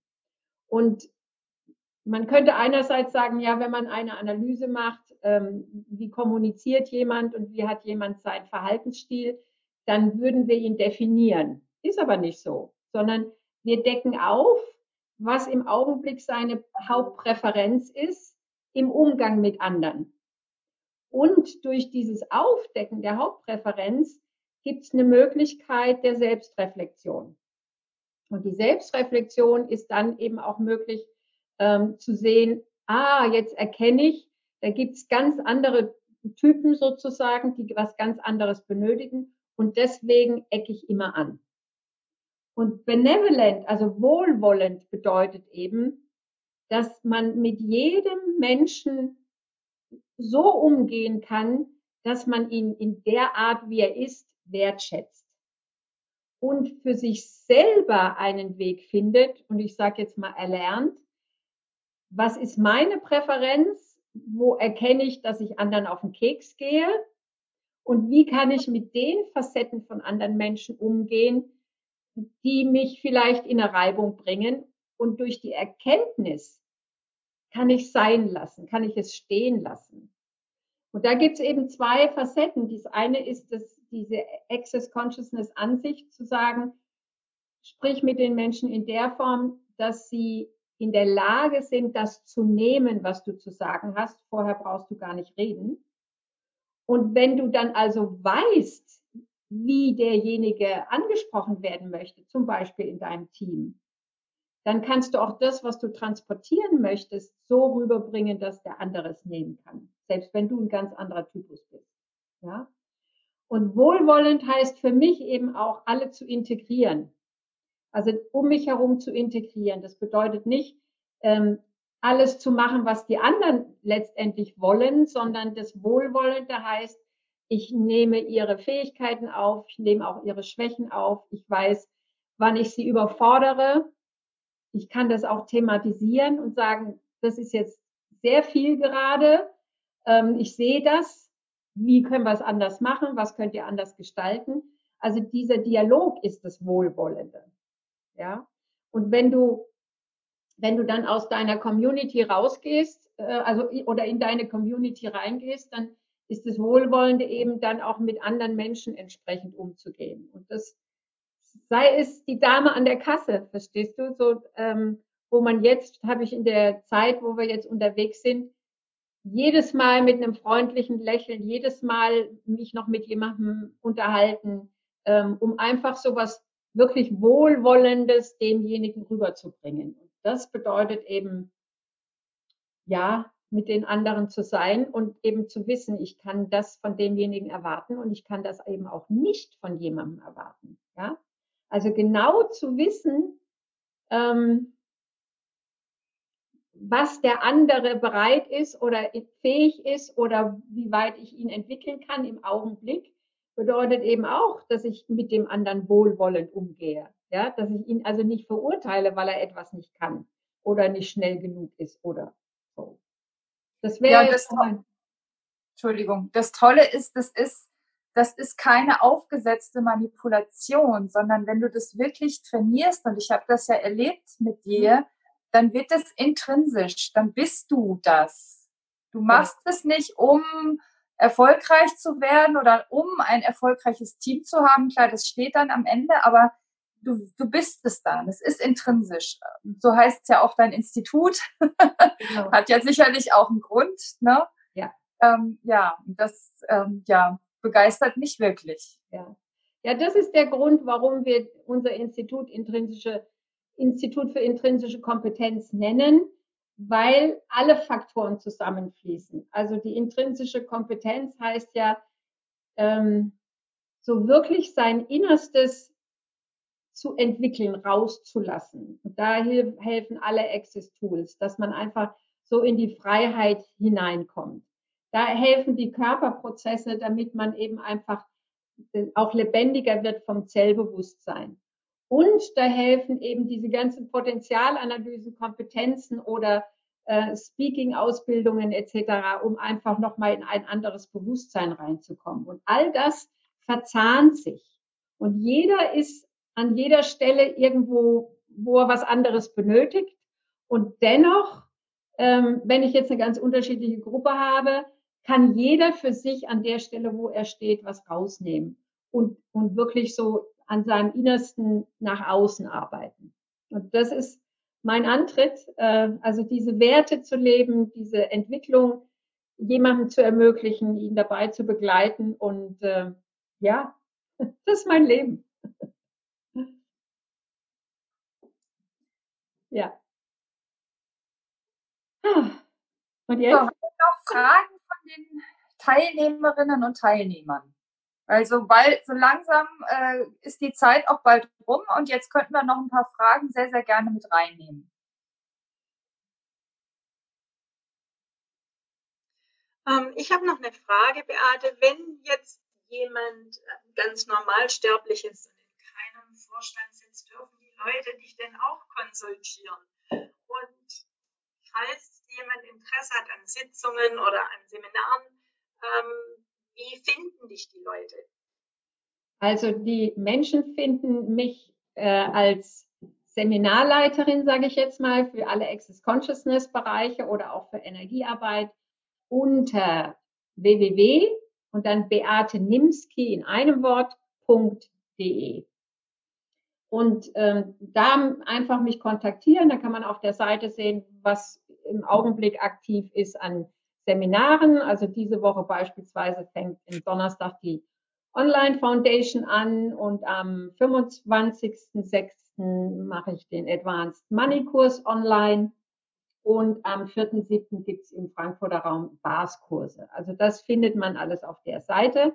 Speaker 2: Und Man könnte einerseits sagen, ja, wenn man eine Analyse macht, ähm, wie kommuniziert jemand und wie hat jemand seinen Verhaltensstil, dann würden wir ihn definieren. Ist aber nicht so, sondern wir decken auf, was im Augenblick seine Hauptpräferenz ist im Umgang mit anderen. Und durch dieses Aufdecken der Hauptpräferenz gibt es eine Möglichkeit der Selbstreflexion. Und die Selbstreflexion ist dann eben auch möglich ähm, zu sehen, ah, jetzt erkenne ich, da gibt es ganz andere Typen sozusagen, die was ganz anderes benötigen und deswegen ecke ich immer an. Und benevolent, also wohlwollend bedeutet eben, dass man mit jedem Menschen so umgehen kann, dass man ihn in der Art, wie er ist, wertschätzt. Und für sich selber einen Weg findet und ich sage jetzt mal erlernt, was ist meine Präferenz, wo erkenne ich, dass ich anderen auf den Keks gehe und wie kann ich mit den Facetten von anderen Menschen umgehen, die mich vielleicht in eine Reibung bringen und durch die Erkenntnis kann ich sein lassen, kann ich es stehen lassen. Und da gibt es eben zwei Facetten. Das eine ist das, diese Access Consciousness Ansicht zu sagen, sprich mit den Menschen in der Form, dass sie in der Lage sind, das zu nehmen, was du zu sagen hast. Vorher brauchst du gar nicht reden. Und wenn du dann also weißt, wie derjenige angesprochen werden möchte, zum Beispiel in deinem Team, dann kannst du auch das, was du transportieren möchtest, so rüberbringen, dass der andere es nehmen kann. Selbst wenn du ein ganz anderer Typus bist. Ja? Und wohlwollend heißt für mich eben auch, alle zu integrieren. Also um mich herum zu integrieren. Das bedeutet nicht, ähm, alles zu machen, was die anderen letztendlich wollen, sondern das Wohlwollende heißt, ich nehme ihre Fähigkeiten auf, ich nehme auch ihre Schwächen auf, ich weiß, wann ich sie überfordere ich kann das auch thematisieren und sagen, das ist jetzt sehr viel gerade. Ähm, ich sehe das. Wie können wir es anders machen? Was könnt ihr anders gestalten? Also dieser Dialog ist das Wohlwollende. Ja. Und wenn du, wenn du dann aus deiner Community rausgehst, äh, also oder in deine Community reingehst, dann ist das Wohlwollende eben dann auch mit anderen Menschen entsprechend umzugehen. Und das sei es die Dame an der Kasse, verstehst du? So, ähm, wo man jetzt, habe ich in der Zeit, wo wir jetzt unterwegs sind, jedes Mal mit einem freundlichen Lächeln, jedes Mal mich noch mit jemandem unterhalten, ähm, um einfach so was wirklich Wohlwollendes demjenigen rüberzubringen. Das bedeutet eben, ja, mit den anderen zu sein und eben zu wissen, ich kann das von demjenigen erwarten und ich kann das eben auch nicht von jemandem erwarten. Ja, also genau zu wissen, ähm, was der andere bereit ist oder fähig ist oder wie weit ich ihn entwickeln kann im Augenblick, bedeutet eben auch, dass ich mit dem anderen wohlwollend umgehe. Ja, dass ich ihn also nicht verurteile, weil er etwas nicht kann oder nicht schnell genug ist oder so.
Speaker 3: Das wäre ja, das Entschuldigung. Das Tolle ist, das ist das ist keine aufgesetzte Manipulation, sondern wenn du das wirklich trainierst, und ich habe das ja erlebt mit dir, dann wird es intrinsisch, dann bist du das. Du machst es nicht, um erfolgreich zu werden oder um ein erfolgreiches Team zu haben. Klar, das steht dann am Ende, aber du, du bist es dann. Es ist intrinsisch. So heißt es ja auch dein Institut. Genau. Hat ja sicherlich auch einen Grund. Ne?
Speaker 2: Ja.
Speaker 3: Ähm, ja, das, ähm, ja, begeistert mich wirklich.
Speaker 2: Ja. ja, das ist der Grund, warum wir unser Institut intrinsische Institut für intrinsische Kompetenz nennen, weil alle Faktoren zusammenfließen. Also die intrinsische Kompetenz heißt ja, ähm, so wirklich sein Innerstes zu entwickeln, rauszulassen. Und da helfen alle Access Tools, dass man einfach so in die Freiheit hineinkommt. Da helfen die Körperprozesse, damit man eben einfach äh, auch lebendiger wird vom Zellbewusstsein. Und da helfen eben diese ganzen Potenzialanalysen, Kompetenzen oder äh, Speaking-Ausbildungen etc., um einfach nochmal in ein anderes Bewusstsein reinzukommen. Und all das verzahnt sich. Und jeder ist an jeder Stelle irgendwo, wo er was anderes benötigt. Und dennoch ähm, wenn ich jetzt eine ganz unterschiedliche Gruppe habe, kann jeder für sich an der Stelle, wo er steht, was rausnehmen und, und wirklich so an seinem Innersten nach außen arbeiten. Und das ist mein Antritt, äh, also diese Werte zu leben, diese Entwicklung jemandem zu ermöglichen, ihn dabei zu begleiten. Und äh, ja, das ist mein Leben. Ja.
Speaker 3: Und jetzt? So, noch Fragen von den Teilnehmerinnen und Teilnehmern. Also bald, so langsam äh, ist die Zeit auch bald rum und jetzt könnten wir noch ein paar Fragen sehr, sehr gerne mit reinnehmen.
Speaker 1: Ähm, ich habe noch eine Frage, Beate. Wenn jetzt jemand äh, ganz normal sterblich ist und in keinem Vorstand sitzt, Leute dich denn auch konsultieren? Und falls jemand Interesse hat an Sitzungen oder an Seminaren, ähm, wie finden dich die Leute?
Speaker 2: Also die Menschen finden mich äh, als Seminarleiterin, sage ich jetzt mal, für alle Access Consciousness Bereiche oder auch für Energiearbeit unter www und dann Beate Nimski in einem Wort.de. Und ähm, da einfach mich kontaktieren, da kann man auf der Seite sehen, was im Augenblick aktiv ist an Seminaren. Also diese Woche beispielsweise fängt im Donnerstag die Online Foundation an und am 25.06. mache ich den Advanced Money Kurs online. Und am 4.7. gibt es im Frankfurter Raum Bars-Kurse. Also das findet man alles auf der Seite.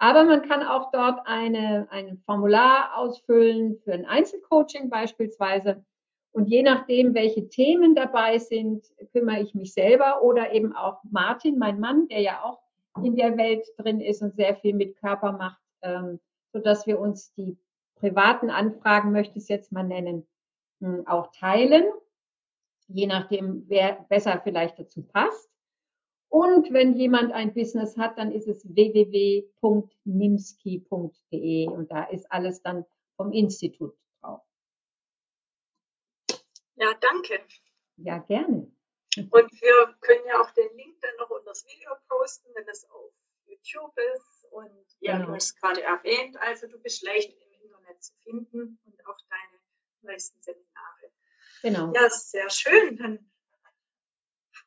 Speaker 2: Aber man kann auch dort eine, ein Formular ausfüllen für ein Einzelcoaching beispielsweise. Und je nachdem, welche Themen dabei sind, kümmere ich mich selber oder eben auch Martin, mein Mann, der ja auch in der Welt drin ist und sehr viel mit Körper macht, ähm, so dass wir uns die privaten Anfragen, möchte ich es jetzt mal nennen, hm, auch teilen je nachdem, wer besser vielleicht dazu passt. Und wenn jemand ein Business hat, dann ist es www.nimski.de und da ist alles dann vom Institut drauf.
Speaker 1: Ja, danke.
Speaker 2: Ja, gerne.
Speaker 1: Und wir können ja auch den Link dann noch unter das Video posten, wenn es auf YouTube ist. Und ja, genau. du hast es gerade erwähnt, also du bist leicht im Internet zu finden und auch deine neuesten Seminare. Genau. Ja, sehr schön. Dann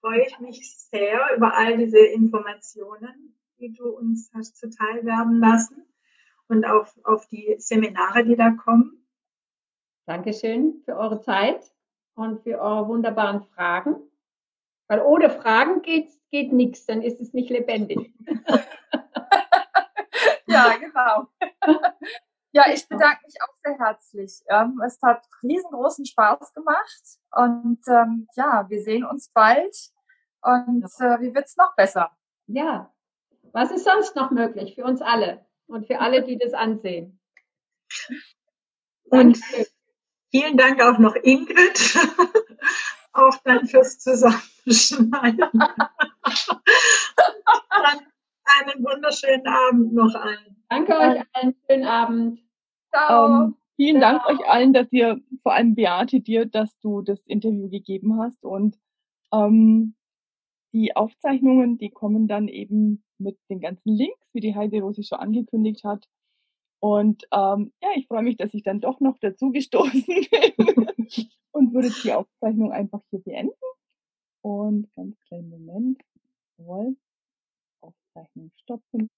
Speaker 1: freue ich mich sehr über all diese Informationen, die du uns hast zuteil werden lassen und auf, auf die Seminare, die da kommen.
Speaker 2: Dankeschön für eure Zeit und für eure wunderbaren Fragen. Weil ohne Fragen geht, geht nichts, dann ist es nicht lebendig.
Speaker 3: ja, genau. Ja, ich bedanke mich auch sehr herzlich. Ähm, es hat riesengroßen Spaß gemacht und ähm, ja, wir sehen uns bald und äh, wie wird's noch besser?
Speaker 2: Ja, was ist sonst noch möglich für uns alle und für alle, die das ansehen?
Speaker 1: Und vielen Dank auch noch Ingrid, auch dann fürs Zusammenschneiden. einen wunderschönen Abend noch allen.
Speaker 2: Danke euch allen. Schönen Abend.
Speaker 5: Ciao. Ähm, vielen Ciao. Dank euch allen, dass ihr, vor allem Beate, dir, dass du das Interview gegeben hast. Und ähm, die Aufzeichnungen, die kommen dann eben mit den ganzen Links, wie die Heide Rose schon angekündigt hat. Und ähm, ja, ich freue mich, dass ich dann doch noch dazu gestoßen bin und würde die Aufzeichnung einfach hier beenden. Und ganz kleinen Moment. Jawohl. Aufzeichnung stoppen.